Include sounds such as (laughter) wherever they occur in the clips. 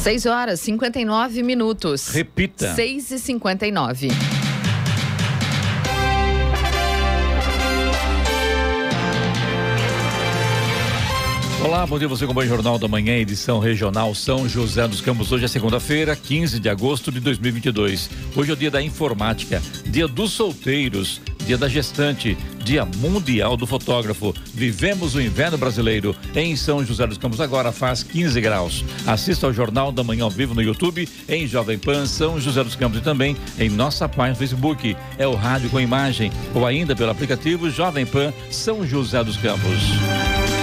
6 horas 59 minutos. Repita. 6 e 59 Olá, bom dia. Você acompanha o Jornal da Manhã, edição regional São José dos Campos. Hoje é segunda-feira, 15 de agosto de 2022. Hoje é o dia da informática, dia dos solteiros, dia da gestante, dia mundial do fotógrafo. Vivemos o inverno brasileiro em São José dos Campos. Agora faz 15 graus. Assista ao Jornal da Manhã ao vivo no YouTube, em Jovem Pan São José dos Campos e também em nossa página no Facebook. É o rádio com imagem ou ainda pelo aplicativo Jovem Pan São José dos Campos.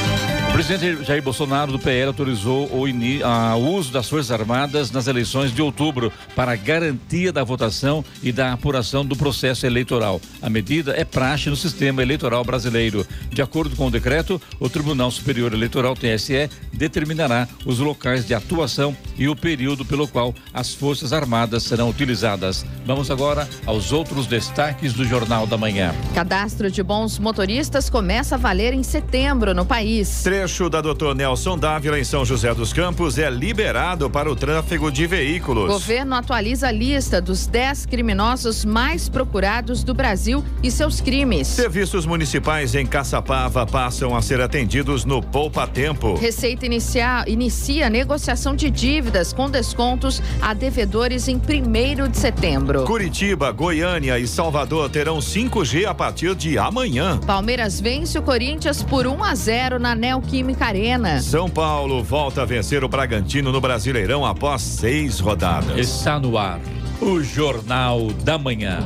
O presidente Jair Bolsonaro do PL autorizou o, o, uso das Forças Armadas nas eleições de outubro para garantia da votação e da apuração do processo eleitoral. A medida é praxe no sistema eleitoral brasileiro. De acordo com o decreto, o Tribunal Superior Eleitoral TSE determinará os locais de atuação e o período pelo qual as Forças Armadas serão utilizadas. Vamos agora aos outros destaques do Jornal da Manhã. Cadastro de bons motoristas começa a valer em setembro no país. Trecho da Doutor Nelson Dávila em São José dos Campos é liberado para o tráfego de veículos. Governo atualiza a lista dos 10 criminosos mais procurados do Brasil e seus crimes. Serviços municipais em Caçapava passam a ser atendidos no Poupa Tempo. Receita inicia, inicia negociação de dívidas com descontos a devedores em 1 de setembro. Curitiba, Goiânia e Salvador terão 5G a partir de amanhã. Palmeiras vence o Corinthians por 1 a 0 na Neo Neoquímica Arena. São Paulo volta a vencer o Bragantino no Brasileirão após seis rodadas. Está no ar o Jornal da Manhã.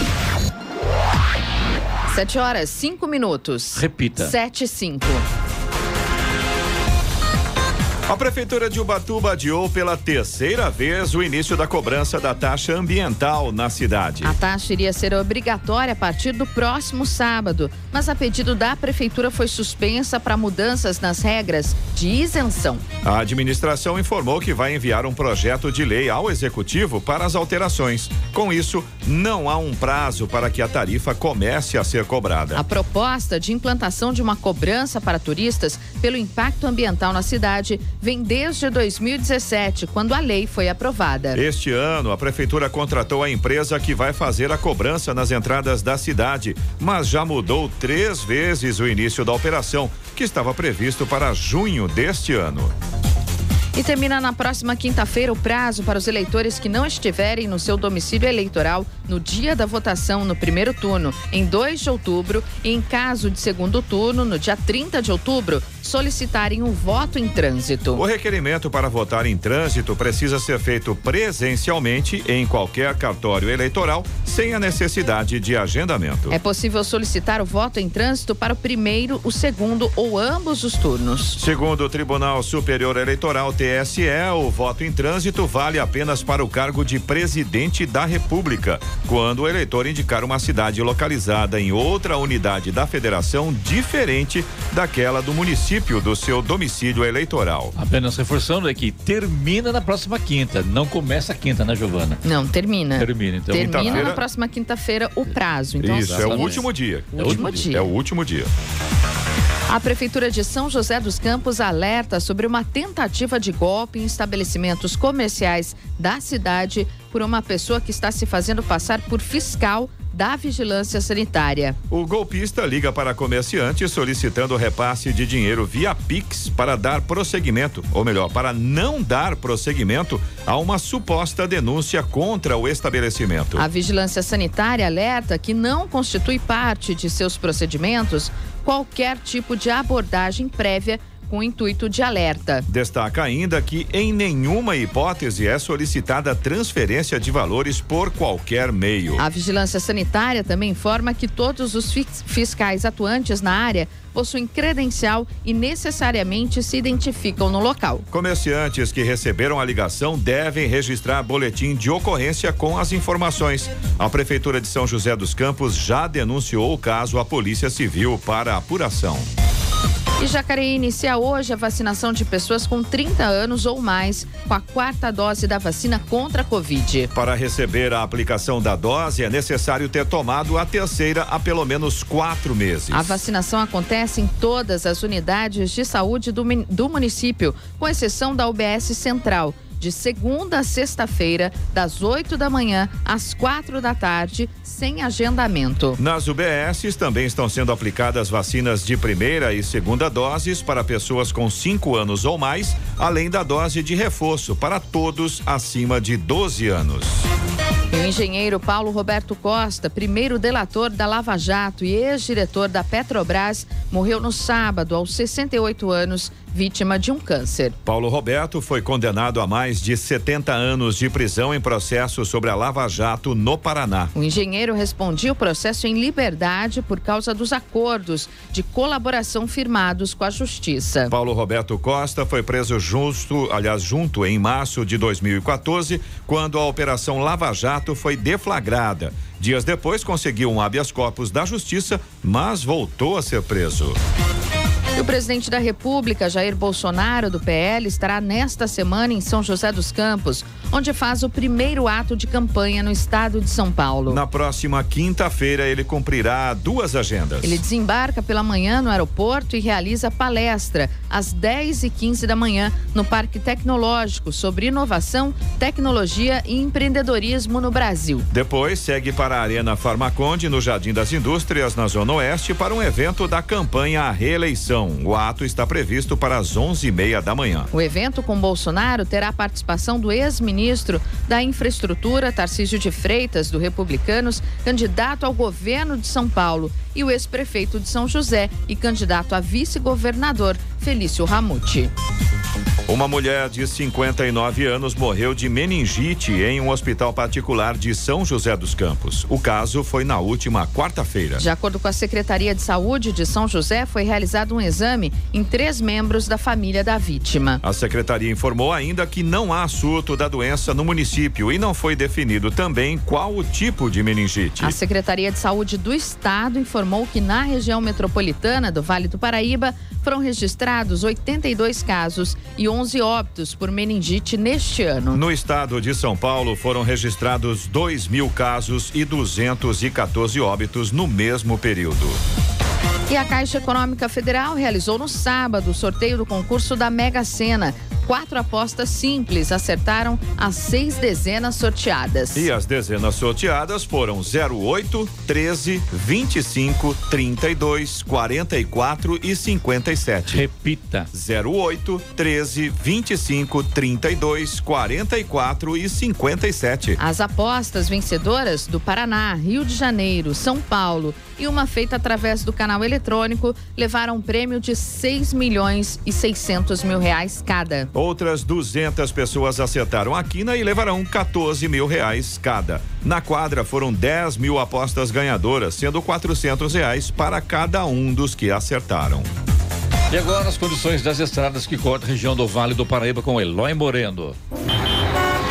Sete horas, cinco minutos. Repita. Sete, cinco. A Prefeitura de Ubatuba adiou pela terceira vez o início da cobrança da taxa ambiental na cidade. A taxa iria ser obrigatória a partir do próximo sábado, mas a pedido da Prefeitura foi suspensa para mudanças nas regras de isenção. A administração informou que vai enviar um projeto de lei ao Executivo para as alterações. Com isso, não há um prazo para que a tarifa comece a ser cobrada. A proposta de implantação de uma cobrança para turistas pelo impacto ambiental na cidade vem desde 2017, quando a lei foi aprovada. Este ano, a prefeitura contratou a empresa que vai fazer a cobrança nas entradas da cidade, mas já mudou três vezes o início da operação, que estava previsto para junho deste ano. E termina na próxima quinta-feira o prazo para os eleitores que não estiverem no seu domicílio eleitoral no dia da votação no primeiro turno, em 2 de outubro, e em caso de segundo turno, no dia 30 de outubro, solicitarem um voto em trânsito. O requerimento para votar em trânsito precisa ser feito presencialmente em qualquer cartório eleitoral, sem a necessidade de agendamento. É possível solicitar o voto em trânsito para o primeiro, o segundo ou ambos os turnos. Segundo o Tribunal Superior Eleitoral, TSE, o voto em trânsito vale apenas para o cargo de presidente da República, quando o eleitor indicar uma cidade localizada em outra unidade da federação diferente daquela do município do seu domicílio eleitoral. Apenas reforçando é que termina na próxima quinta, não começa a quinta, né, Giovana? Não, termina. Termina, então. Termina na próxima quinta-feira o prazo. Então, Isso, é o último dia. O último dia. É o último dia. A Prefeitura de São José dos Campos alerta sobre uma tentativa de golpe em estabelecimentos comerciais da cidade por uma pessoa que está se fazendo passar por fiscal da Vigilância Sanitária. O golpista liga para comerciante solicitando repasse de dinheiro via Pix para dar prosseguimento, ou melhor, para não dar prosseguimento a uma suposta denúncia contra o estabelecimento. A Vigilância Sanitária alerta que não constitui parte de seus procedimentos qualquer tipo de abordagem prévia com o intuito de alerta. Destaca ainda que em nenhuma hipótese é solicitada transferência de valores por qualquer meio. A Vigilância Sanitária também informa que todos os fiscais atuantes na área possuem credencial e necessariamente se identificam no local. Comerciantes que receberam a ligação devem registrar boletim de ocorrência com as informações. A Prefeitura de São José dos Campos já denunciou o caso à Polícia Civil para apuração. E Jacareí inicia hoje a vacinação de pessoas com 30 anos ou mais com a quarta dose da vacina contra a Covid. Para receber a aplicação da dose, é necessário ter tomado a terceira há pelo menos quatro meses. A vacinação acontece em todas as unidades de saúde do, do município, com exceção da UBS Central de segunda a sexta-feira, das 8 da manhã às quatro da tarde, sem agendamento. Nas UBSs também estão sendo aplicadas vacinas de primeira e segunda doses para pessoas com cinco anos ou mais, além da dose de reforço para todos acima de 12 anos. O engenheiro Paulo Roberto Costa, primeiro delator da Lava Jato e ex-diretor da Petrobras, morreu no sábado, aos 68 anos, vítima de um câncer. Paulo Roberto foi condenado a mais de 70 anos de prisão em processo sobre a Lava Jato no Paraná. O engenheiro respondia o processo em liberdade por causa dos acordos de colaboração firmados com a Justiça. Paulo Roberto Costa foi preso justo, aliás, junto em março de 2014, quando a Operação Lava Jato foi deflagrada. Dias depois conseguiu um habeas corpus da Justiça, mas voltou a ser preso. O presidente da República, Jair Bolsonaro, do PL, estará nesta semana em São José dos Campos, onde faz o primeiro ato de campanha no estado de São Paulo. Na próxima quinta-feira, ele cumprirá duas agendas. Ele desembarca pela manhã no aeroporto e realiza palestra às 10 e 15 da manhã no Parque Tecnológico sobre inovação, tecnologia e empreendedorismo no Brasil. Depois segue para a Arena Farmaconde, no Jardim das Indústrias, na Zona Oeste, para um evento da campanha à reeleição o ato está previsto para as 11h30 da manhã. O evento com Bolsonaro terá a participação do ex-ministro da Infraestrutura, Tarcísio de Freitas, do Republicanos, candidato ao governo de São Paulo, e o ex-prefeito de São José e candidato a vice-governador, Felício Ramute. Uma mulher de 59 anos morreu de meningite em um hospital particular de São José dos Campos. O caso foi na última quarta-feira. De acordo com a Secretaria de Saúde de São José, foi realizado um exame em três membros da família da vítima. A secretaria informou ainda que não há surto da doença no município e não foi definido também qual o tipo de meningite. A Secretaria de Saúde do Estado informou que na região metropolitana do Vale do Paraíba foram registrados 82 casos e 11 óbitos por meningite neste ano. No estado de São Paulo foram registrados 2 mil casos e 214 óbitos no mesmo período. E a Caixa Econômica Federal realizou no sábado o sorteio do concurso da Mega Sena quatro apostas simples acertaram as seis dezenas sorteadas. E as dezenas sorteadas foram 08, 13, 25, 32, 44 e 57. Repita: 08, 13, 25, 32, 44 e 57. As apostas vencedoras do Paraná, Rio de Janeiro, São Paulo e uma feita através do canal eletrônico levaram um prêmio de 6 milhões e 600 mil reais cada. Outras 200 pessoas acertaram a quina e levarão 14 mil reais cada. Na quadra foram 10 mil apostas ganhadoras, sendo 400 reais para cada um dos que acertaram. E agora as condições das estradas que cortam a região do Vale do Paraíba com Eloy Moreno.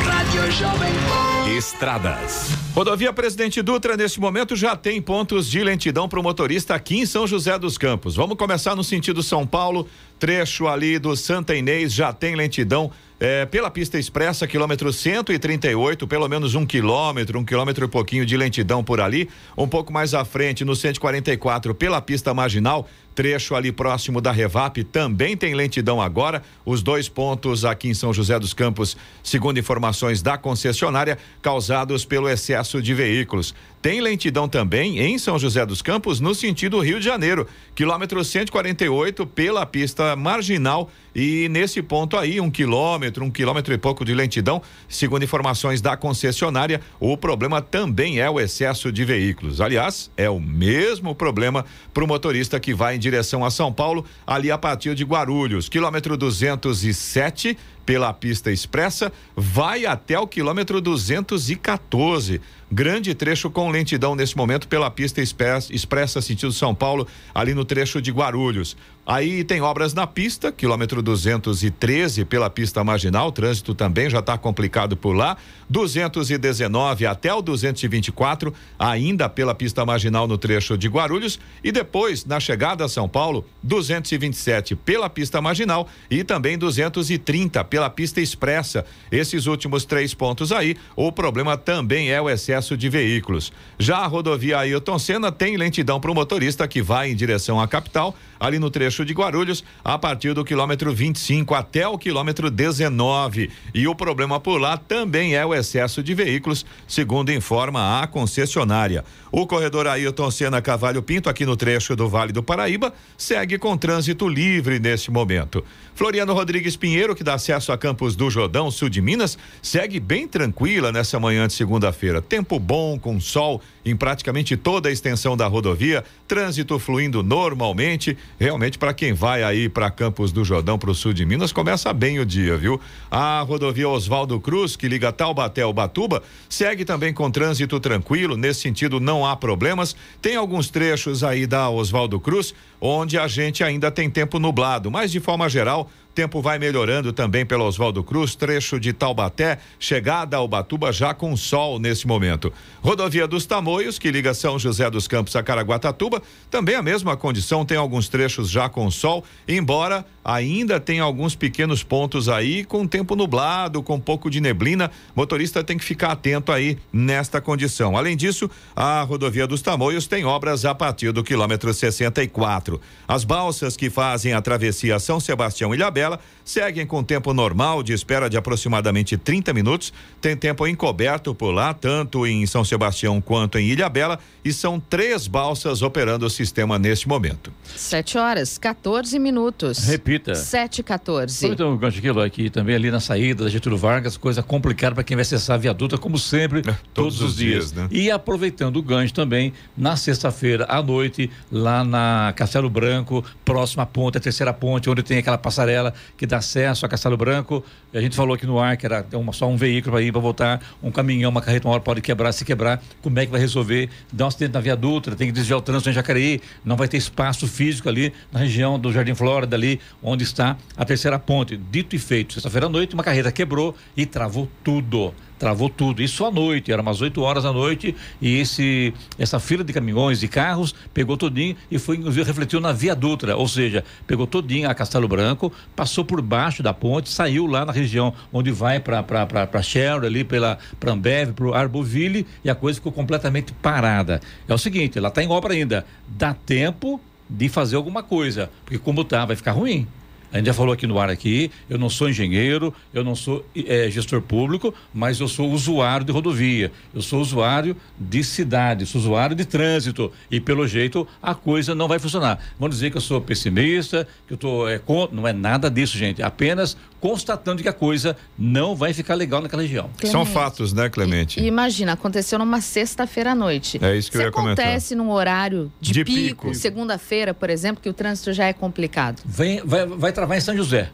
Rádio Jovem Estradas. Rodovia Presidente Dutra, neste momento, já tem pontos de lentidão para o motorista aqui em São José dos Campos. Vamos começar no sentido São Paulo, trecho ali do Santa Inês já tem lentidão é, pela pista expressa, quilômetro 138, pelo menos um quilômetro, um quilômetro e pouquinho de lentidão por ali. Um pouco mais à frente, no 144, pela pista marginal, trecho ali próximo da Revap, também tem lentidão agora. Os dois pontos aqui em São José dos Campos, segundo informações da concessionária, causados pelo excesso de veículos. Tem lentidão também em São José dos Campos, no sentido Rio de Janeiro, quilômetro 148, pela pista marginal. E nesse ponto aí, um quilômetro, um quilômetro e pouco de lentidão, segundo informações da concessionária, o problema também é o excesso de veículos. Aliás, é o mesmo problema para o motorista que vai em direção a São Paulo, ali a partir de Guarulhos, quilômetro 207 pela pista expressa, vai até o quilômetro 214. Grande trecho com lentidão nesse momento pela pista expressa, sentido São Paulo, ali no trecho de Guarulhos. Aí tem obras na pista, quilômetro 213 pela pista marginal, trânsito também já está complicado por lá. 219 até o 224, ainda pela pista marginal no trecho de Guarulhos. E depois, na chegada a São Paulo, 227 pela pista marginal e também 230 pela pista expressa. Esses últimos três pontos aí, o problema também é o excesso de veículos. Já a rodovia Ailton Senna tem lentidão para o motorista que vai em direção à capital ali no trecho de Guarulhos, a partir do quilômetro 25 até o quilômetro 19. E o problema por lá também é o excesso de veículos, segundo informa a concessionária. O corredor Ailton Senna Cavalho Pinto, aqui no trecho do Vale do Paraíba, segue com trânsito livre neste momento. Floriano Rodrigues Pinheiro, que dá acesso a Campos do Jordão, sul de Minas, segue bem tranquila nessa manhã de segunda-feira. Tempo bom, com sol em praticamente toda a extensão da rodovia, trânsito fluindo normalmente. Realmente, para quem vai aí para Campos do Jordão, para o sul de Minas, começa bem o dia, viu? A rodovia Oswaldo Cruz, que liga Taubaté ao Batuba, segue também com trânsito tranquilo. Nesse sentido, não há problemas. Tem alguns trechos aí da Oswaldo Cruz onde a gente ainda tem tempo nublado, mas de forma geral, Tempo vai melhorando também pelo Oswaldo Cruz, trecho de Taubaté, chegada ao Batuba já com sol nesse momento. Rodovia dos Tamoios, que liga São José dos Campos a Caraguatatuba, também a mesma condição, tem alguns trechos já com sol, embora ainda tenha alguns pequenos pontos aí com tempo nublado, com um pouco de neblina. Motorista tem que ficar atento aí nesta condição. Além disso, a rodovia dos Tamoios tem obras a partir do quilômetro 64. As balsas que fazem a travessia São Sebastião e Ilhabela seguem com tempo normal de espera de aproximadamente 30 minutos. Tem tempo encoberto por lá, tanto em São Sebastião quanto em Ilhabela, e são três balsas operando o sistema neste momento. 7 horas, 14 minutos. Repita. 7 e 14. Então, o gancho aqui, aqui também ali na saída da Getúlio Vargas, coisa complicada para quem vai acessar a viaduta, como sempre, é, todos, todos, os dias. dias né? E aproveitando o gancho também, na sexta-feira à noite, lá na Castelo Branco, próxima à ponte, a terceira ponte, onde tem aquela passarela que dá acesso a Castelo Branco. A gente falou aqui no ar que era uma, só um veículo para ir para voltar, um caminhão, uma carreta, uma hora pode quebrar, se quebrar, como é que vai resolver? Dá um acidente na viadutra, tem que desviar o trânsito em Jacareí, não vai ter espaço físico ali na região do Jardim Flórida, ali onde está a terceira ponte. Dito e feito, sexta-feira à noite, uma carreta quebrou e travou tudo travou tudo. Isso à noite, era umas 8 horas da noite, e esse, essa fila de caminhões e carros pegou todinho e foi, inclusive, refletiu na Via Dutra, ou seja, pegou todinho a Castelo Branco, passou por baixo da ponte, saiu lá na região onde vai para Shell, ali pela Ambev, para o Arboville, e a coisa ficou completamente parada. É o seguinte, ela está em obra ainda. Dá tempo de fazer alguma coisa, porque como tá, vai ficar ruim. A gente já falou aqui no ar aqui, eu não sou engenheiro, eu não sou é, gestor público, mas eu sou usuário de rodovia, eu sou usuário de cidade, sou usuário de trânsito e pelo jeito a coisa não vai funcionar. Vão dizer que eu sou pessimista, que eu estou é, contra, não é nada disso, gente, apenas constatando que a coisa não vai ficar legal naquela região. Clemente. São fatos, né, Clemente? E, imagina, aconteceu numa sexta-feira à noite. É isso que Se eu ia comentar. acontece num horário de, de pico, pico. segunda-feira, por exemplo, que o trânsito já é complicado. Vem, vai, vai travar em São José.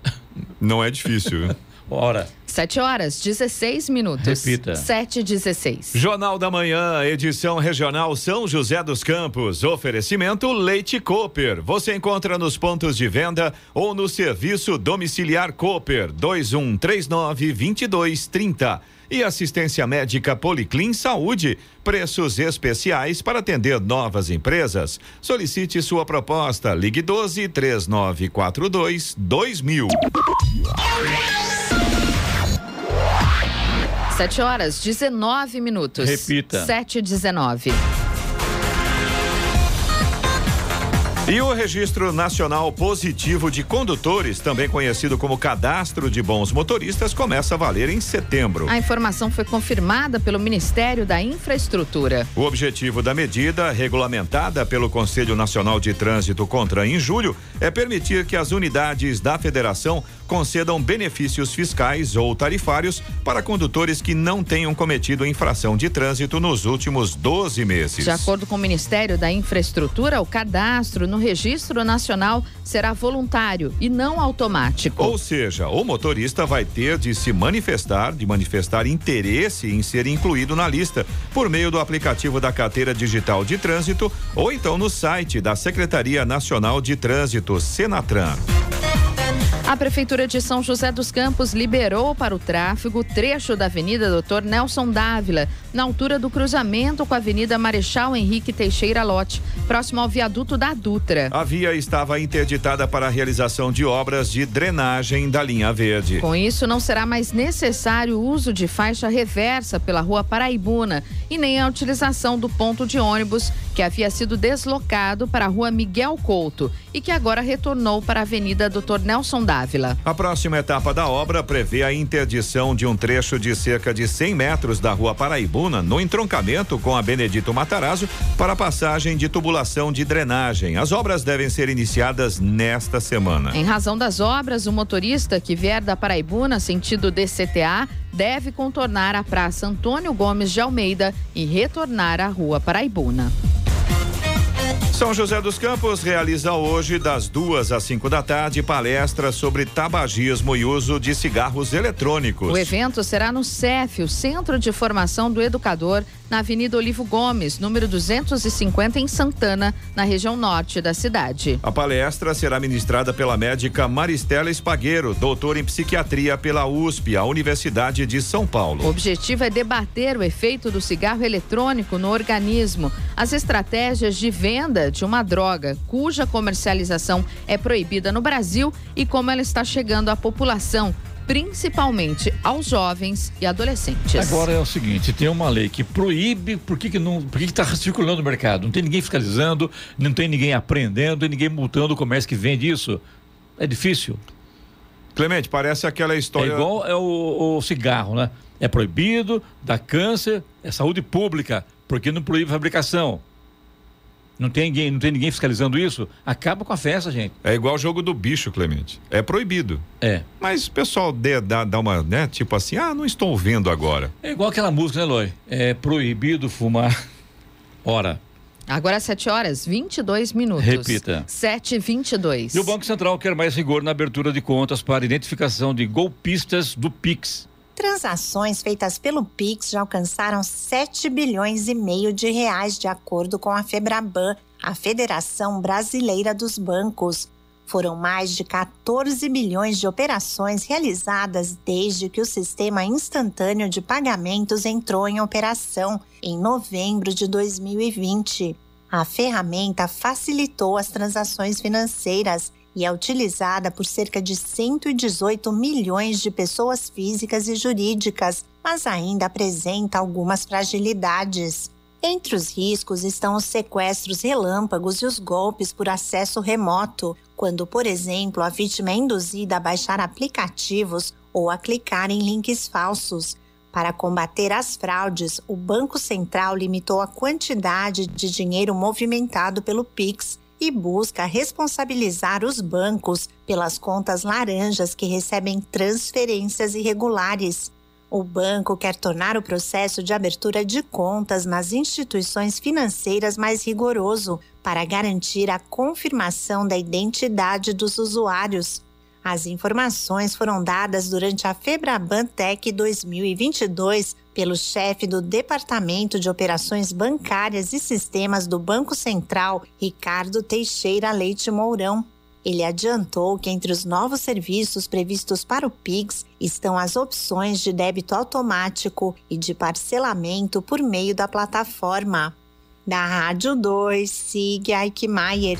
Não é difícil. (laughs) Hora. 7 horas, 16 minutos. Repita. 7 e 16. Jornal da Manhã, edição regional São José dos Campos. Oferecimento Leite Cooper. Você encontra nos pontos de venda ou no serviço domiciliar Cooper 2139 2230. E assistência médica Policlin Saúde. Preços especiais para atender novas empresas. Solicite sua proposta. Ligue 12 3942 2000. 7 horas, 19 minutos. Repita. 7 e 19. E o Registro Nacional Positivo de Condutores, também conhecido como Cadastro de Bons Motoristas, começa a valer em setembro. A informação foi confirmada pelo Ministério da Infraestrutura. O objetivo da medida, regulamentada pelo Conselho Nacional de Trânsito contra em julho, é permitir que as unidades da federação concedam benefícios fiscais ou tarifários para condutores que não tenham cometido infração de trânsito nos últimos 12 meses. De acordo com o Ministério da Infraestrutura, o cadastro no no Registro Nacional será voluntário e não automático. Ou seja, o motorista vai ter de se manifestar, de manifestar interesse em ser incluído na lista por meio do aplicativo da carteira digital de trânsito ou então no site da Secretaria Nacional de Trânsito, Senatran. A Prefeitura de São José dos Campos liberou para o tráfego o trecho da Avenida Doutor Nelson Dávila, na altura do cruzamento com a Avenida Marechal Henrique Teixeira Lote, próximo ao viaduto da Dutra. A via estava interditada para a realização de obras de drenagem da linha verde. Com isso, não será mais necessário o uso de faixa reversa pela rua Paraibuna e nem a utilização do ponto de ônibus que havia sido deslocado para a rua Miguel Couto e que agora retornou para a Avenida Doutor Nelson Dávila. A próxima etapa da obra prevê a interdição de um trecho de cerca de 100 metros da rua Paraibuna, no entroncamento com a Benedito Matarazzo, para a passagem de tubulação de drenagem. As obras devem ser iniciadas nesta semana. Em razão das obras, o motorista que vier da Paraibuna, sentido DCTA, deve contornar a Praça Antônio Gomes de Almeida e retornar à Rua Paraibuna. São José dos Campos realiza hoje, das duas às cinco da tarde, palestra sobre tabagismo e uso de cigarros eletrônicos. O evento será no CEF, o Centro de Formação do Educador, na Avenida Olivo Gomes, número 250, em Santana, na região norte da cidade. A palestra será ministrada pela médica Maristela Espagueiro, doutora em psiquiatria pela USP, a Universidade de São Paulo. O objetivo é debater o efeito do cigarro eletrônico no organismo, as estratégias de venda de uma droga cuja comercialização é proibida no Brasil e como ela está chegando à população principalmente aos jovens e adolescentes. Agora é o seguinte, tem uma lei que proíbe, por que, que não, por que está circulando no mercado? Não tem ninguém fiscalizando, não tem ninguém aprendendo, tem ninguém multando o comércio que vende isso. É difícil. Clemente, parece aquela história. É igual é o, o cigarro, né? É proibido, dá câncer, é saúde pública, porque não proíbe a fabricação. Não tem ninguém, não tem ninguém fiscalizando isso. Acaba com a festa, gente. É igual o jogo do bicho, Clemente. É proibido. É. Mas o pessoal dê, dá, dá uma, né? Tipo assim, ah, não estou ouvindo agora. É igual aquela música, né, Loi? É proibido fumar. (laughs) Ora. Agora 7 horas 22 minutos. Repita. 7 22 E o Banco Central quer mais rigor na abertura de contas para identificação de golpistas do Pix. Transações feitas pelo Pix já alcançaram 7 bilhões e meio de reais, de acordo com a Febraban, a Federação Brasileira dos Bancos. Foram mais de 14 bilhões de operações realizadas desde que o sistema instantâneo de pagamentos entrou em operação em novembro de 2020. A ferramenta facilitou as transações financeiras e é utilizada por cerca de 118 milhões de pessoas físicas e jurídicas, mas ainda apresenta algumas fragilidades. Entre os riscos estão os sequestros relâmpagos e os golpes por acesso remoto, quando, por exemplo, a vítima é induzida a baixar aplicativos ou a clicar em links falsos. Para combater as fraudes, o Banco Central limitou a quantidade de dinheiro movimentado pelo Pix e busca responsabilizar os bancos pelas contas laranjas que recebem transferências irregulares. O banco quer tornar o processo de abertura de contas nas instituições financeiras mais rigoroso para garantir a confirmação da identidade dos usuários. As informações foram dadas durante a Febraban Tech 2022 pelo chefe do Departamento de Operações Bancárias e Sistemas do Banco Central, Ricardo Teixeira Leite Mourão. Ele adiantou que entre os novos serviços previstos para o Pix estão as opções de débito automático e de parcelamento por meio da plataforma. Da Rádio 2, siga Eichmeier.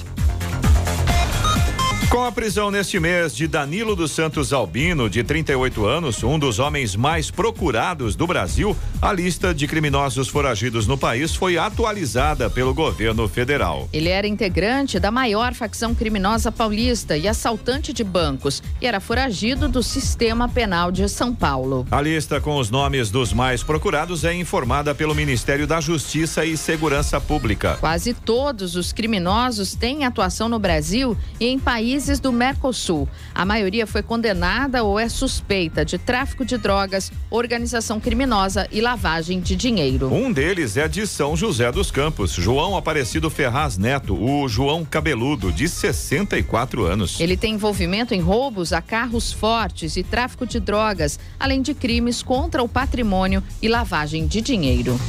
Com a prisão neste mês de Danilo dos Santos Albino, de 38 anos, um dos homens mais procurados do Brasil, a lista de criminosos foragidos no país foi atualizada pelo governo federal. Ele era integrante da maior facção criminosa paulista e assaltante de bancos e era foragido do sistema penal de São Paulo. A lista com os nomes dos mais procurados é informada pelo Ministério da Justiça e Segurança Pública. Quase todos os criminosos têm atuação no Brasil e em países países do Mercosul. A maioria foi condenada ou é suspeita de tráfico de drogas, organização criminosa e lavagem de dinheiro. Um deles é de São José dos Campos, João Aparecido Ferraz Neto, o João Cabeludo, de 64 anos. Ele tem envolvimento em roubos a carros fortes e tráfico de drogas, além de crimes contra o patrimônio e lavagem de dinheiro.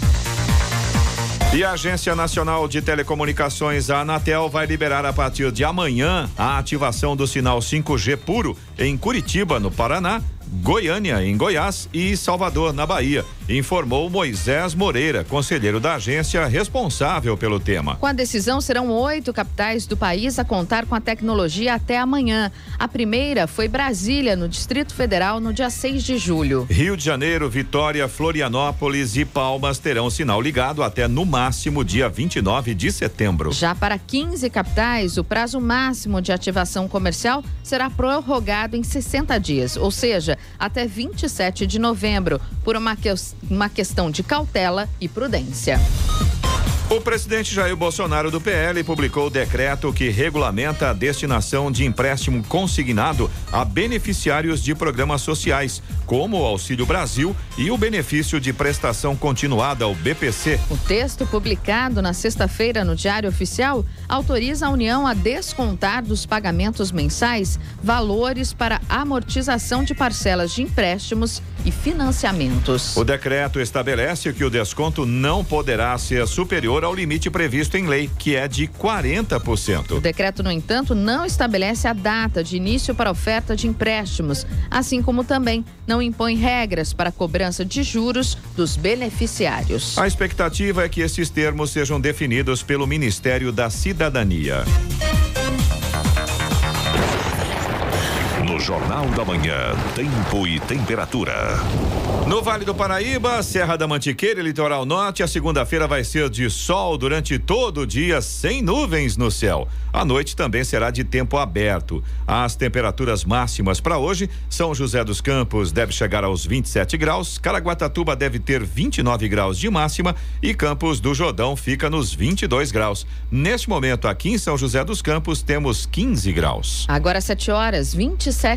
E a Agência Nacional de Telecomunicações, a Anatel, vai liberar a partir de amanhã a ativação do sinal 5G puro em Curitiba, no Paraná, Goiânia, em Goiás e Salvador, na Bahia, informou Moisés Moreira, conselheiro da agência responsável pelo tema. Com a decisão, serão oito capitais do país a contar com a tecnologia até amanhã. A primeira foi Brasília, no Distrito Federal, no dia 6 de julho. Rio de Janeiro, Vitória, Florianópolis e Palmas terão sinal ligado até no máximo dia 29 de setembro. Já para 15 capitais, o prazo máximo de ativação comercial será prorrogado em 60 dias, ou seja, até 27 de novembro, por uma, que, uma questão de cautela e prudência. O presidente Jair Bolsonaro do PL publicou o decreto que regulamenta a destinação de empréstimo consignado a beneficiários de programas sociais, como o Auxílio Brasil e o benefício de prestação continuada, o BPC. O texto publicado na sexta-feira no Diário Oficial autoriza a União a descontar dos pagamentos mensais valores para amortização de parcelas de empréstimos e financiamentos. O decreto estabelece que o desconto não poderá ser superior ao limite previsto em lei, que é de 40%. O decreto, no entanto, não estabelece a data de início para oferta de empréstimos, assim como também não impõe regras para a cobrança de juros dos beneficiários. A expectativa é que esses termos sejam definidos pelo Ministério da Cidadania. Jornal da Manhã, tempo e temperatura. No Vale do Paraíba, Serra da Mantiqueira e Litoral Norte, a segunda-feira vai ser de sol durante todo o dia, sem nuvens no céu. A noite também será de tempo aberto. As temperaturas máximas para hoje, São José dos Campos deve chegar aos 27 graus, Caraguatatuba deve ter 29 graus de máxima e Campos do Jordão fica nos 22 graus. Neste momento, aqui em São José dos Campos, temos 15 graus. Agora 7 horas 27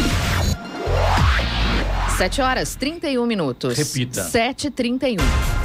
7 horas 31 minutos. Repita. 7h31.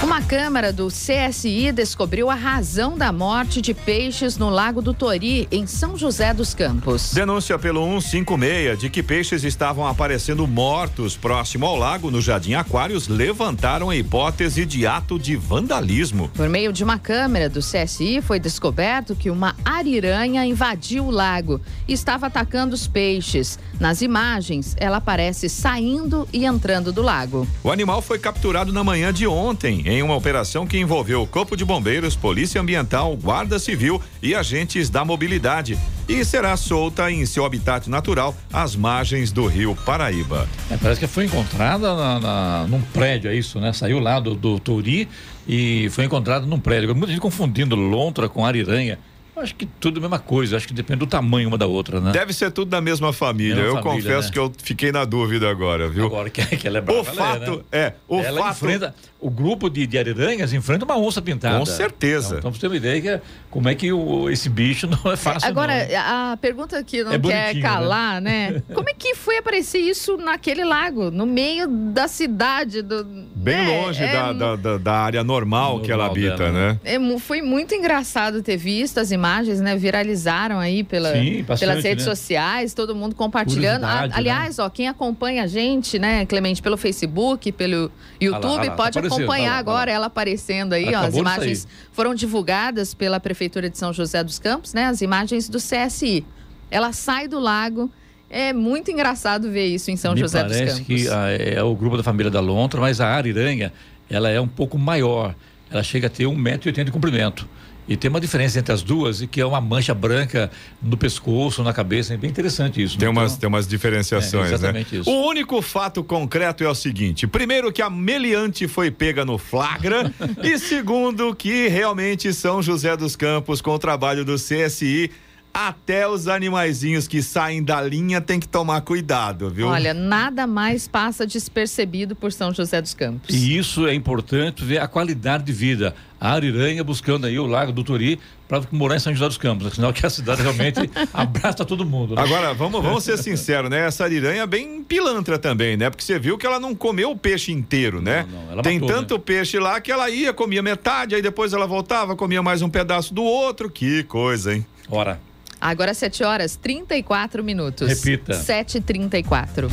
Uma câmara do CSI descobriu a razão da morte de peixes no Lago do Tori, em São José dos Campos. Denúncia pelo 156 de que peixes estavam aparecendo mortos próximo ao lago no Jardim Aquários levantaram a hipótese de ato de vandalismo. Por meio de uma câmera do CSI, foi descoberto que uma ariranha invadiu o lago e estava atacando os peixes. Nas imagens, ela aparece saindo e entrando do lago. O animal foi capturado na manhã de ontem em uma operação que envolveu o Corpo de Bombeiros, Polícia Ambiental, Guarda Civil e agentes da mobilidade e será solta em seu habitat natural às margens do rio Paraíba. É, parece que foi encontrada na, na, num prédio, é isso, né? Saiu lá do, do Tori e foi encontrada num prédio. Muita gente confundindo lontra com ariranha. Acho que tudo a mesma coisa, acho que depende do tamanho uma da outra, né? Deve ser tudo da mesma família. Mesma eu família, confesso né? que eu fiquei na dúvida agora, viu? Agora que, que ela é brava, o ela fato é, né? é, o ela fato enfrenta, o grupo de, de ariranhas enfrenta uma onça pintada. Com certeza. Então, então você ter uma ideia que é- como é que o, esse bicho não é fácil Agora, não. a pergunta que não É quer bonitinho, calar, né? (laughs) Como é que foi aparecer isso naquele lago, no meio da cidade? Do, bem né? longe É da, da, da- da área normal, que ela Normal habita, dela, né? É foi muito engraçado ter visto as imagens, né? Viralizaram aí pela, Sim, bastante, pelas redes né? sociais, todo mundo compartilhando. A- Curiosidade, né? aliás, ó, quem acompanha a gente, né, Clemente, pelo Facebook, pelo YouTube, Ah lá, ah lá, pode tá acompanhar ah lá, ah agora ela aparecendo aí, ó. As imagens foram divulgadas pela Prefeitura de São José dos Campos, né? As imagens do CSI. Ela sai do lago. É muito engraçado ver isso em São Me José dos parece Campos. que ah, é o grupo da família da lontra, mas a ariranha, ela é um pouco maior. Ela chega a ter 1,80m de comprimento. E tem uma diferença entre as duas, e que é uma mancha branca no pescoço, na cabeça. É bem interessante isso. Tem, né? umas, então, tem umas diferenciações, é, exatamente né? Isso. O único fato concreto é o seguinte: primeiro, que a meliante foi pega no flagra, (laughs) e segundo, que realmente São José dos Campos, com o trabalho do CSI, até os animaizinhos que saem da linha tem que tomar cuidado, viu? Olha, nada mais passa despercebido por São José dos Campos. E isso é importante ver a qualidade de vida. A Ariranha buscando aí o Lago do Turi para morar em São José dos Campos, né? sinal que a cidade realmente (laughs) abraça todo mundo. Né? Agora, vamos, vamos ser sinceros, né? Essa Ariranha é bem pilantra também, né? Porque você viu que ela não comeu o peixe inteiro, né? Não, não, Tem matou, tanto né? peixe lá que ela ia, comia metade, aí depois ela voltava, comia mais um pedaço do outro. Que coisa, hein? Ora. Agora 7 horas 34 minutos. Repita. 7h34.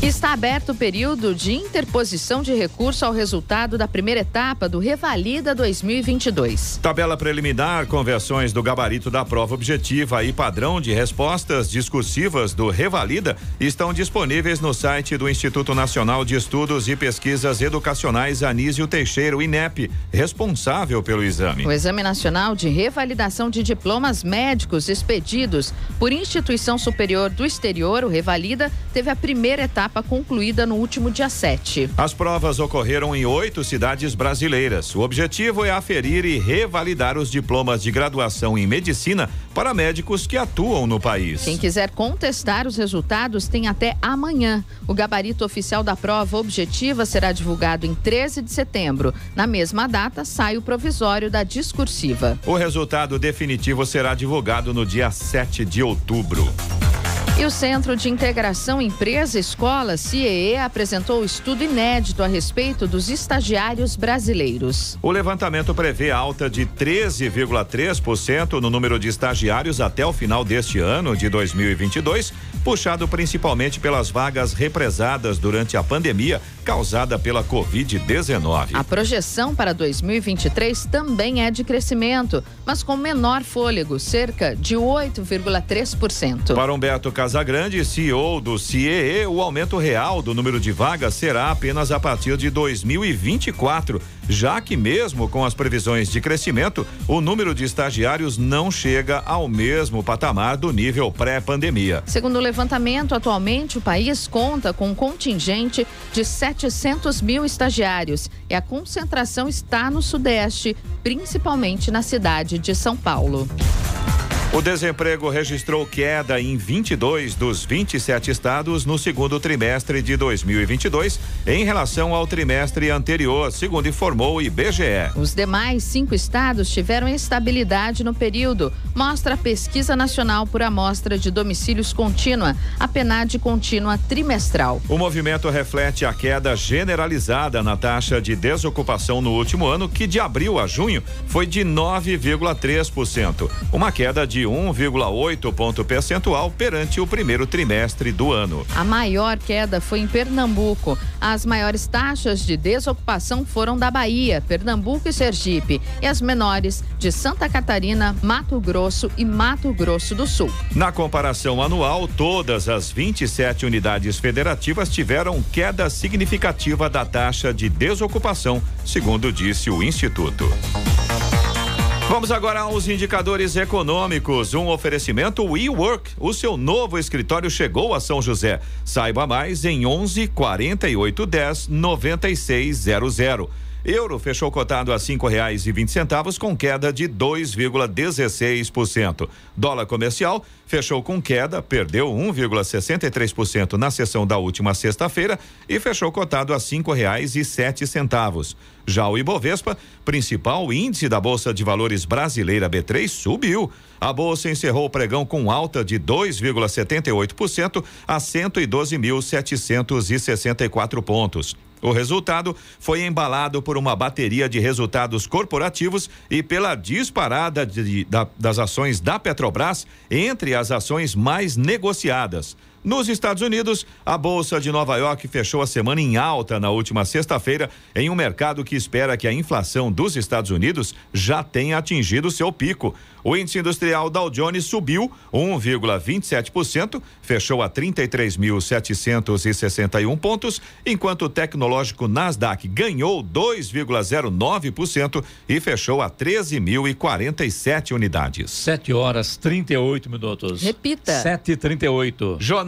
Está aberto o período de interposição de recurso ao resultado da primeira etapa do Revalida 2022. Tabela preliminar com versões do gabarito da prova objetiva e padrão de respostas discursivas do Revalida estão disponíveis no site do Instituto Nacional de Estudos e Pesquisas Educacionais Anísio Teixeira, INEP, responsável pelo exame. O Exame Nacional de Revalidação de Diplomas Médicos expedidos por instituição superior do exterior, o Revalida, teve a primeira etapa etapa concluída no último dia 7. As provas ocorreram em oito cidades brasileiras. O objetivo é aferir e revalidar os diplomas de graduação em medicina para médicos que atuam no país. Quem quiser contestar os resultados tem até amanhã. O gabarito oficial da prova objetiva será divulgado em 13 de setembro. Na mesma data, sai o provisório da discursiva. O resultado definitivo será divulgado no dia 7 de outubro. E o Centro de Integração Empresa-Escola, CIEE, apresentou estudo inédito a respeito dos estagiários brasileiros. O levantamento prevê alta de 13,3% no número de estagiários até o final deste ano de 2022, puxado principalmente pelas vagas represadas durante a pandemia causada pela Covid-19. A projeção para 2023 também é de crescimento, mas com menor fôlego, cerca de 8,3%. Para Humberto Casagrande, CEO do CIEE, o aumento real do número de vagas será apenas a partir de 2024, já que mesmo com as previsões de crescimento, o número de estagiários não chega ao mesmo patamar do nível pré-pandemia. Segundo o levantamento, atualmente o país conta com um contingente de 700 mil estagiários e a concentração está no Sudeste, principalmente na cidade de São Paulo. O desemprego registrou queda em 22 dos 27 estados no segundo trimestre de 2022, em relação ao trimestre anterior, segundo informou o IBGE. Os demais cinco estados tiveram estabilidade no período, mostra a Pesquisa Nacional por Amostra de Domicílios Contínua, a PNAD contínua trimestral. O movimento reflete a queda generalizada na taxa de desocupação no último ano, que de abril a junho foi de 9,3%, uma queda de de 1,8 ponto percentual perante o primeiro trimestre do ano. A maior queda foi em Pernambuco. As maiores taxas de desocupação foram da Bahia, Pernambuco e Sergipe, e as menores de Santa Catarina, Mato Grosso e Mato Grosso do Sul. Na comparação anual, todas as 27 unidades federativas tiveram queda significativa da taxa de desocupação, segundo disse o Instituto. Vamos agora aos indicadores econômicos. Um oferecimento WeWork. O seu novo escritório chegou a São José. Saiba mais em 11 48 10 9600. Euro fechou cotado a cinco reais e vinte centavos com queda de 2,16%. Dólar comercial fechou com queda, perdeu 1,63% na sessão da última sexta-feira e fechou cotado a cinco reais e sete centavos. Já o Ibovespa, principal índice da Bolsa de Valores brasileira B3, subiu. A bolsa encerrou o pregão com alta de 2,78% a 112.764 pontos. O resultado foi embalado por uma bateria de resultados corporativos e pela disparada de, da, das ações da Petrobras entre as ações mais negociadas. Nos Estados Unidos, a Bolsa de Nova York fechou a semana em alta na última sexta-feira, em um mercado que espera que a inflação dos Estados Unidos já tenha atingido seu pico. O índice industrial Dow Jones subiu 1,27%, fechou a 33.761 pontos, enquanto o tecnológico Nasdaq ganhou 2,09% e fechou a 13.047 unidades. 7 horas 38 minutos. Repita. 7h38. Jornal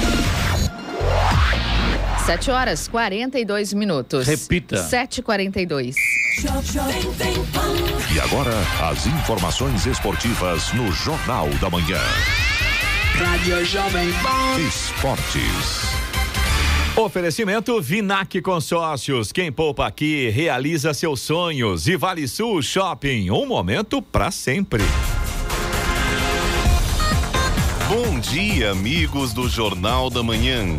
7 horas 42 minutos. Repita. 7h42. E agora, as informações esportivas no Jornal da Manhã. Rádio Jovem Pan. Esportes. Oferecimento Vinac Consórcios. Quem poupa aqui realiza seus sonhos. E Vale Sul Shopping. Um momento para sempre. Bom dia, amigos do Jornal da Manhã.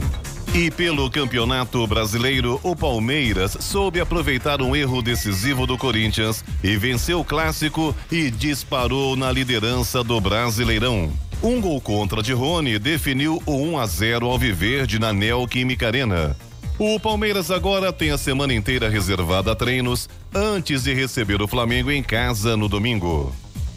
E pelo Campeonato Brasileiro, o Palmeiras soube aproveitar um erro decisivo do Corinthians e venceu o clássico e disparou na liderança do Brasileirão. Um gol contra de Rony definiu o 1 a 0 ao Viverde na Neoquímica Arena. O Palmeiras agora tem a semana inteira reservada a treinos antes de receber o Flamengo em casa no domingo.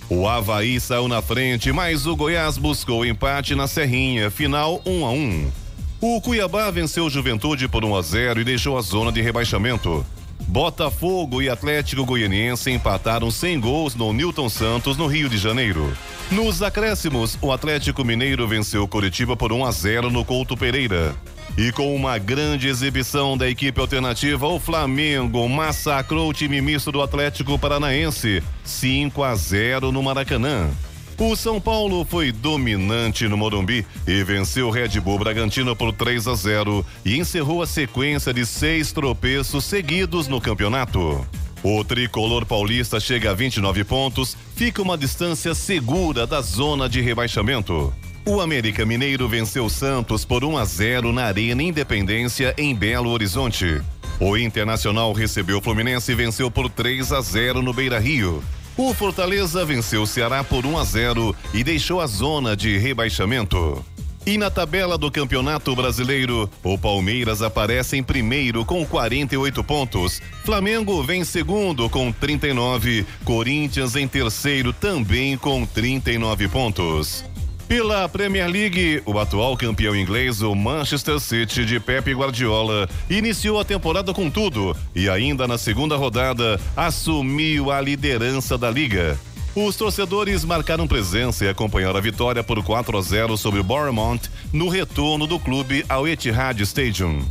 O Havaí saiu na frente, mas o Goiás buscou empate na Serrinha, final 1 a 1. O Cuiabá venceu o Juventude por 1 a 0 e deixou a zona de rebaixamento. Botafogo e Atlético Goianiense empataram sem gols no Newton Santos, no Rio de Janeiro. Nos acréscimos, o Atlético Mineiro venceu Curitiba por 1 a 0 no Couto Pereira. E com uma grande exibição da equipe alternativa, o Flamengo massacrou o time misto do Atlético Paranaense, 5 a 0 no Maracanã. O São Paulo foi dominante no Morumbi e venceu o Red Bull Bragantino por 3 a 0 e encerrou a sequência de seis tropeços seguidos no campeonato. O tricolor paulista chega a 29 pontos, fica uma distância segura da zona de rebaixamento. O América Mineiro venceu Santos por 1 a 0 na Arena Independência em Belo Horizonte. O Internacional recebeu o Fluminense e venceu por 3 a 0 no Beira Rio. O Fortaleza venceu o Ceará por 1 a 0 e deixou a zona de rebaixamento. E na tabela do Campeonato Brasileiro, o Palmeiras aparece em primeiro com 48 pontos. Flamengo vem segundo com 39, Corinthians em terceiro também com 39 pontos. Pela Premier League, o atual campeão inglês, o Manchester City de Pep Guardiola, iniciou a temporada com tudo e ainda na segunda rodada assumiu a liderança da liga. Os torcedores marcaram presença e acompanharam a vitória por 4 a 0 sobre o Bournemouth no retorno do clube ao Etihad Stadium.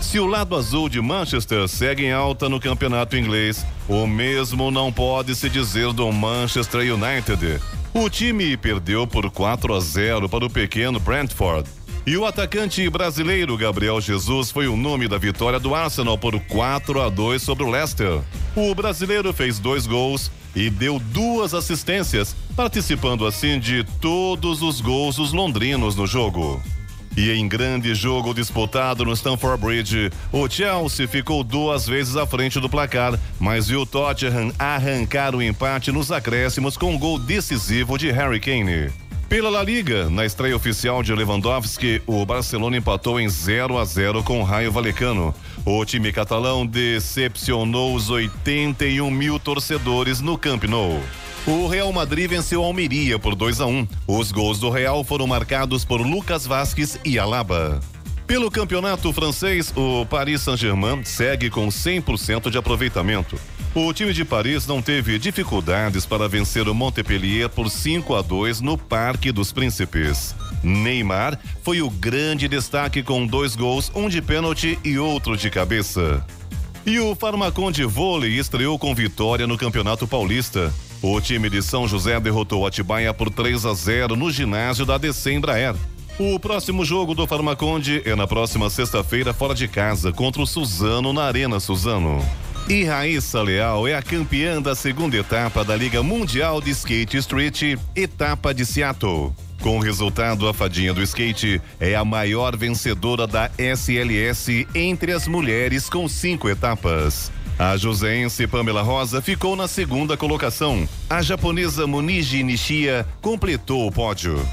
Se o lado azul de Manchester segue em alta no campeonato inglês, o mesmo não pode se dizer do Manchester United. O time perdeu por 4 a 0 para o pequeno Brentford. E o atacante brasileiro Gabriel Jesus foi o nome da vitória do Arsenal por 4 a 2 sobre o Leicester. O brasileiro fez dois gols e deu duas assistências, participando assim de todos os gols dos londrinos no jogo. E em grande jogo disputado no Stamford Bridge, o Chelsea ficou duas vezes à frente do placar, mas viu Tottenham arrancar o empate nos acréscimos com um gol decisivo de Harry Kane. Pela La Liga, na estreia oficial de Lewandowski, o Barcelona empatou em 0 a 0 com o Raio Valecano. O time catalão decepcionou os 81 mil torcedores no Camp Nou. O Real Madrid venceu a Almeria por 2 a 1. Os gols do Real foram marcados por Lucas Vasquez e Alaba. Pelo campeonato francês, o Paris Saint-Germain segue com 100% de aproveitamento. O time de Paris não teve dificuldades para vencer o Montpellier por 5 a 2 no Parque dos Príncipes. Neymar foi o grande destaque com dois gols, um de pênalti e outro de cabeça. E o Farmacon de vôlei estreou com vitória no Campeonato Paulista. O time de São José derrotou Atibaia por 3 a 0 no ginásio da DC Embraer. O próximo jogo do Farmaconde é na próxima sexta-feira, fora de casa, contra o Suzano, na Arena Suzano. E Raíssa Leal é a campeã da segunda etapa da Liga Mundial de Skate Street, etapa de Seattle. Com o resultado, a fadinha do skate é a maior vencedora da SLS entre as mulheres com cinco etapas. A joseense Pamela Rosa ficou na segunda colocação. A japonesa Muniji Nishia completou o pódio.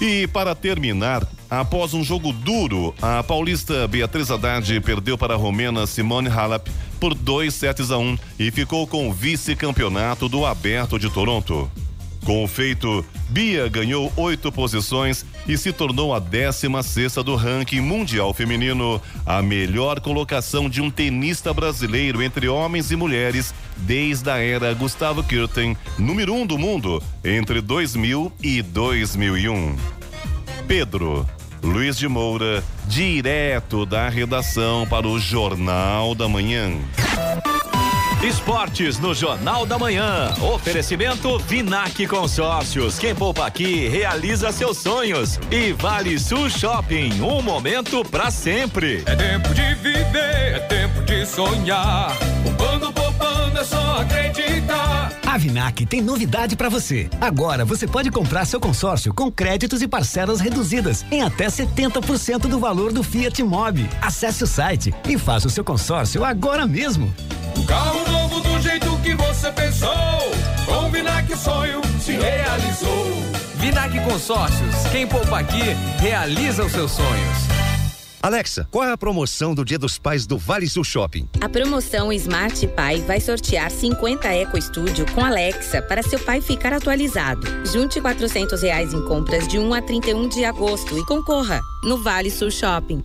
E para terminar, após um jogo duro, a paulista Beatriz Haddad perdeu para a romena Simone Halep por 2 sets a 1 um, e ficou com o vice-campeonato do Aberto de Toronto. Com o feito, Bia ganhou oito posições e se tornou a 16 sexta do ranking mundial feminino, a melhor colocação de um tenista brasileiro entre homens e mulheres desde a era Gustavo Kirten, número um do mundo, entre 2000 e 2001. Pedro Luiz de Moura, direto da redação para o Jornal da Manhã. Esportes no Jornal da Manhã. Oferecimento Vinac Consórcios. Quem poupa aqui realiza seus sonhos. E Vale Sul Shopping. Um momento para sempre. É tempo de viver, é tempo de sonhar. Poupando, poupando, é só acreditar. A Vinac tem novidade para você. Agora você pode comprar seu consórcio com créditos e parcelas reduzidas em até 70% do valor do Fiat Mobi. Acesse o site e faça o seu consórcio agora mesmo. Carro novo do jeito que você pensou. Com o Vinac o sonho se realizou. Vinac Consórcios. Quem poupa aqui realiza os seus sonhos. Alexa, qual é a promoção do Dia dos Pais do Vale Sul Shopping? A promoção Smart Pai vai sortear 50 Eco Studio com Alexa para seu pai ficar atualizado. Junte 400 reais em compras de 1 a 31 de agosto e concorra no Vale Sul Shopping.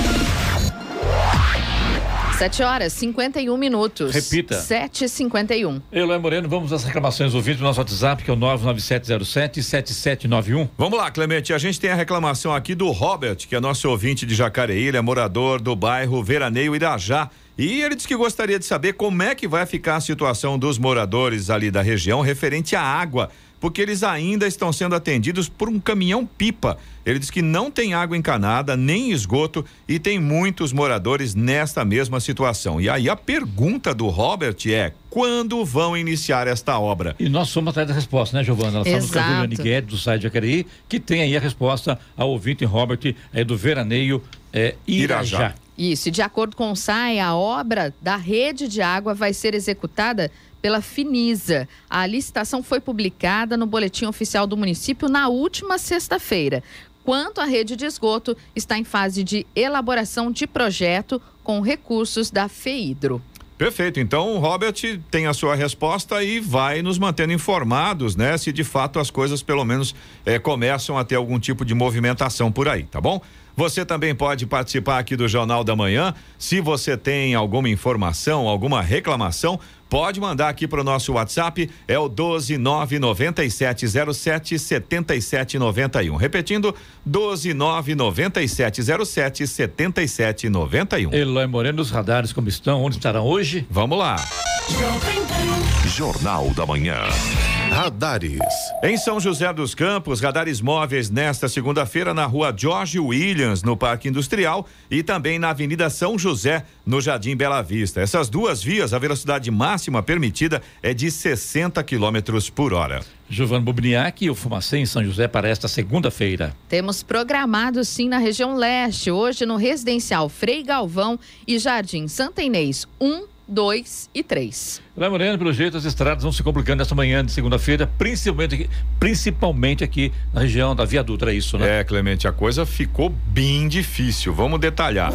7 horas 51 minutos. Repita. 7h51. Eloy Moreno, vamos às reclamações ouvintes do nosso WhatsApp, que é o 99707-7791. Vamos lá, Clemente. A gente tem a reclamação aqui do Robert, que é nosso ouvinte de Jacareí, ele é morador do bairro Veraneio Irajá. E ele disse que gostaria de saber como é que vai ficar a situação dos moradores ali da região referente à água porque eles ainda estão sendo atendidos por um caminhão-pipa. Ele diz que não tem água encanada, nem esgoto e tem muitos moradores nesta mesma situação. E aí a pergunta do Robert é: quando vão iniciar esta obra? E nós somos atrás da resposta, né, Giovana? Nós estamos com a Juliane Guedes, do site Jacareí, que tem aí a resposta ao ouvinte Robert é, do Veraneio é, Irajá. Irajá. Isso, e de acordo com o SAI, a obra da rede de água vai ser executada pela Finisa. A licitação foi publicada no Boletim Oficial do município na última sexta-feira. Quanto à rede de esgoto, está em fase de elaboração de projeto com recursos da FEIDRO. Perfeito. Então, Robert tem a sua resposta e vai nos mantendo informados, né? Se de fato as coisas, pelo menos, eh, começam a ter algum tipo de movimentação por aí, tá bom? Você também pode participar aqui do Jornal da Manhã. Se você tem alguma informação, alguma reclamação, pode mandar aqui para o nosso WhatsApp, é o 1299707 7791. Repetindo, 1299707 7791. Eloy Moreno, os radares como estão? Onde estarão hoje? Vamos lá. Jornal da Manhã. Radares. Em São José dos Campos, radares móveis nesta segunda-feira na rua George Williams, no Parque Industrial, e também na Avenida São José, no Jardim Bela Vista. Essas duas vias, a velocidade máxima permitida é de 60 quilômetros por hora. Giovanni Bubniak e o Fumacê em São José para esta segunda-feira. Temos programado sim na região leste, hoje no residencial Frei Galvão e Jardim Santa Inês 1, 2 e 3. Lá Moreno, pelo jeito, as estradas vão se complicando nesta manhã de segunda-feira, principalmente aqui, principalmente aqui na região da Via Dutra, é isso, né? É, Clemente, a coisa ficou bem difícil. Vamos detalhar.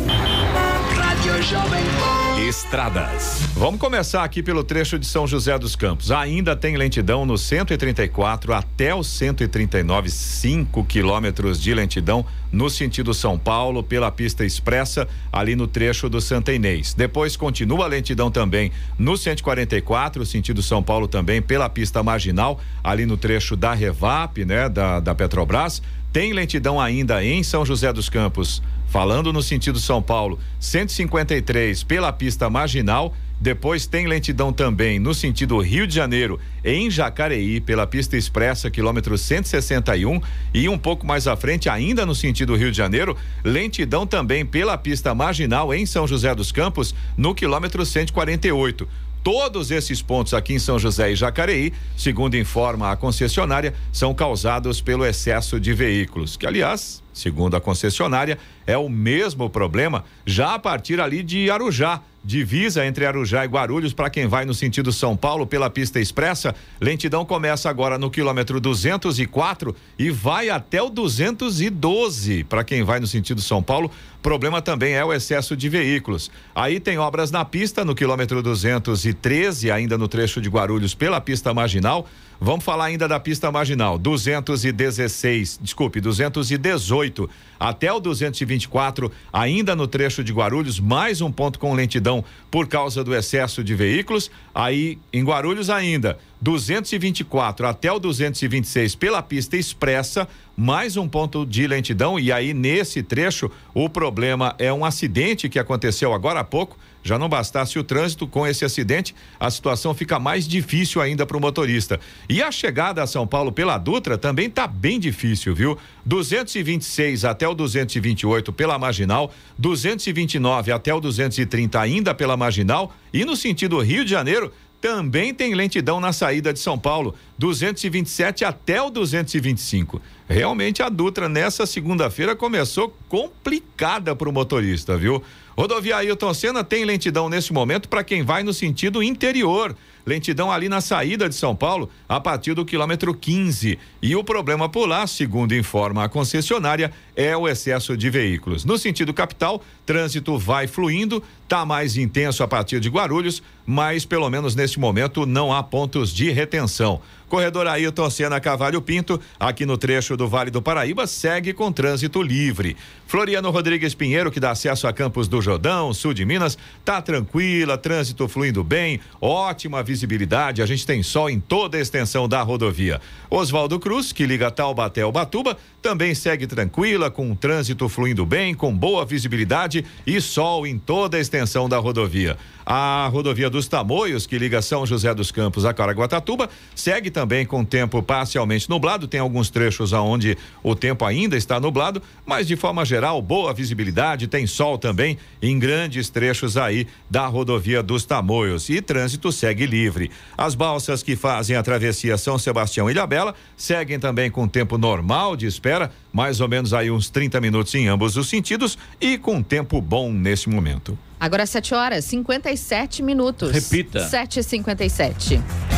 Estradas. Vamos começar aqui pelo trecho de São José dos Campos. Ainda tem lentidão no 134 até o 139, 5 quilômetros de lentidão no sentido São Paulo, pela pista expressa, ali no trecho do Santa Inês. Depois continua a lentidão também no 144, sentido São Paulo também, pela pista marginal, ali no trecho da Revap, né, da, da Petrobras. Tem lentidão ainda em São José dos Campos, falando no sentido São Paulo, 153 pela pista marginal. Depois tem lentidão também no sentido Rio de Janeiro, em Jacareí, pela pista expressa, quilômetro 161. E um pouco mais à frente, ainda no sentido Rio de Janeiro, lentidão também pela pista marginal em São José dos Campos, no quilômetro 148. Todos esses pontos aqui em São José e Jacareí, segundo informa a concessionária, são causados pelo excesso de veículos, que aliás, segundo a concessionária, é o mesmo problema já a partir ali de Arujá, divisa entre Arujá e Guarulhos para quem vai no sentido São Paulo pela pista expressa. Lentidão começa agora no quilômetro 204 e vai até o 212 para quem vai no sentido São Paulo. Problema também é o excesso de veículos. Aí tem obras na pista no quilômetro 213, ainda no trecho de Guarulhos pela pista marginal. Vamos falar ainda da pista marginal, 216, desculpe, 218 até o 224, ainda no trecho de Guarulhos, mais um ponto com lentidão por causa do excesso de veículos. Aí em Guarulhos ainda, 224 até o 226 pela pista expressa, mais um ponto de lentidão e aí nesse trecho o problema é um acidente que aconteceu agora há pouco. Já não bastasse o trânsito com esse acidente, a situação fica mais difícil ainda para o motorista. E a chegada a São Paulo pela Dutra também tá bem difícil, viu? 226 até o 228 pela marginal, 229 até o 230 ainda pela marginal e no sentido Rio de Janeiro também tem lentidão na saída de São Paulo, 227 até o 225. Realmente a Dutra nessa segunda-feira começou complicada para o motorista, viu? Rodovia Ailton Senna tem lentidão nesse momento para quem vai no sentido interior. Lentidão ali na saída de São Paulo a partir do quilômetro 15. E o problema por lá, segundo informa a concessionária, é o excesso de veículos. No sentido capital, trânsito vai fluindo, tá mais intenso a partir de Guarulhos, mas pelo menos neste momento não há pontos de retenção. Corredor Ailton Senna Cavalho Pinto, aqui no trecho do Vale do Paraíba, segue com trânsito livre. Floriano Rodrigues Pinheiro, que dá acesso a Campos do Jordão, sul de Minas, tá tranquila, trânsito fluindo bem, ótima visibilidade, a gente tem sol em toda a extensão da rodovia. Oswaldo Cruz, que liga Taubaté ao Batuba, também segue tranquila, com trânsito fluindo bem, com boa visibilidade e sol em toda a extensão da rodovia. A rodovia dos Tamoios, que liga São José dos Campos a Caraguatatuba, segue também com tempo parcialmente nublado. Tem alguns trechos aonde o tempo ainda está nublado, mas de forma geral, boa visibilidade, tem sol também em grandes trechos aí da rodovia dos Tamoios e trânsito segue livre. As balsas que fazem a travessia São Sebastião e Ilhabela seguem também com tempo normal de espera, mais ou menos aí uns 30 minutos em ambos os sentidos e com tempo bom nesse momento. Agora 7 horas 57 minutos. Repita. 7h57.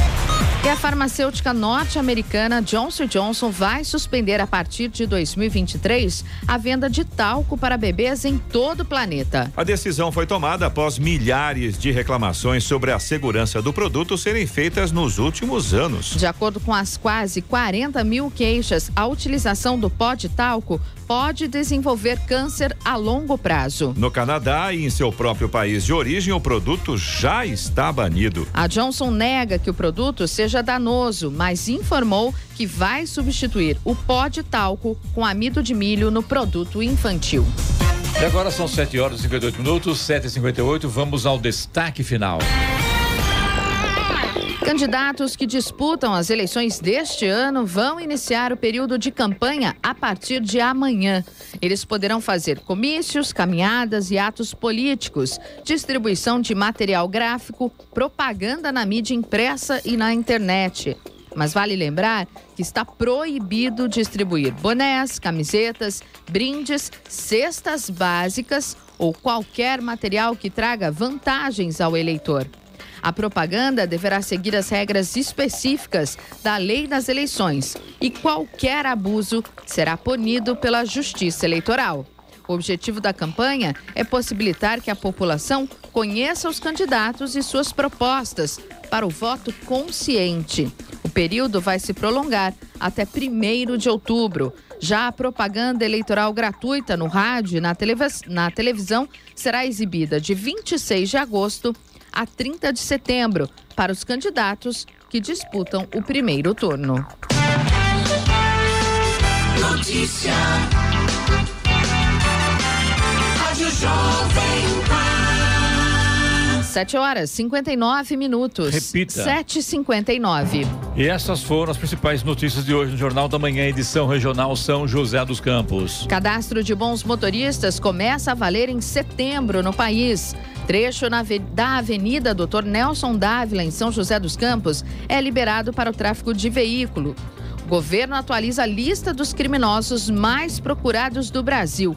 E a farmacêutica norte-americana Johnson Johnson vai suspender a partir de 2023 a venda de talco para bebês em todo o planeta. A decisão foi tomada após milhares de reclamações sobre a segurança do produto serem feitas nos últimos anos. De acordo com as quase 40 mil queixas, a utilização do pó de talco pode desenvolver câncer a longo prazo. No Canadá e em seu próprio país de origem, o produto já está banido. A Johnson nega que o produto seja danoso, mas informou que vai substituir o pó de talco com amido de milho no produto infantil. E agora são 7 horas e 58 minutos, 7 e 58 Vamos ao destaque final. Candidatos que disputam as eleições deste ano vão iniciar o período de campanha a partir de amanhã. Eles poderão fazer comícios, caminhadas e atos políticos, distribuição de material gráfico, propaganda na mídia impressa e na internet. Mas vale lembrar que está proibido distribuir bonés, camisetas, brindes, cestas básicas ou qualquer material que traga vantagens ao eleitor. A propaganda deverá seguir as regras específicas da lei das eleições e qualquer abuso será punido pela Justiça Eleitoral. O objetivo da campanha é possibilitar que a população conheça os candidatos e suas propostas para o voto consciente. O período vai se prolongar até 1 de outubro. Já a propaganda eleitoral gratuita no rádio e na, televis na televisão será exibida de 26 de agosto a 30 de setembro para os candidatos que disputam o primeiro turno. Notícia. Rádio Jovem Pan. 7 horas 59 minutos. Repita. 7h59. E essas foram as principais notícias de hoje no Jornal da Manhã, edição regional São José dos Campos. Cadastro de bons motoristas começa a valer em setembro no país. Trecho na, da Avenida Dr. Nelson Dávila, em São José dos Campos, é liberado para o tráfego de veículo. O governo atualiza a lista dos criminosos mais procurados do Brasil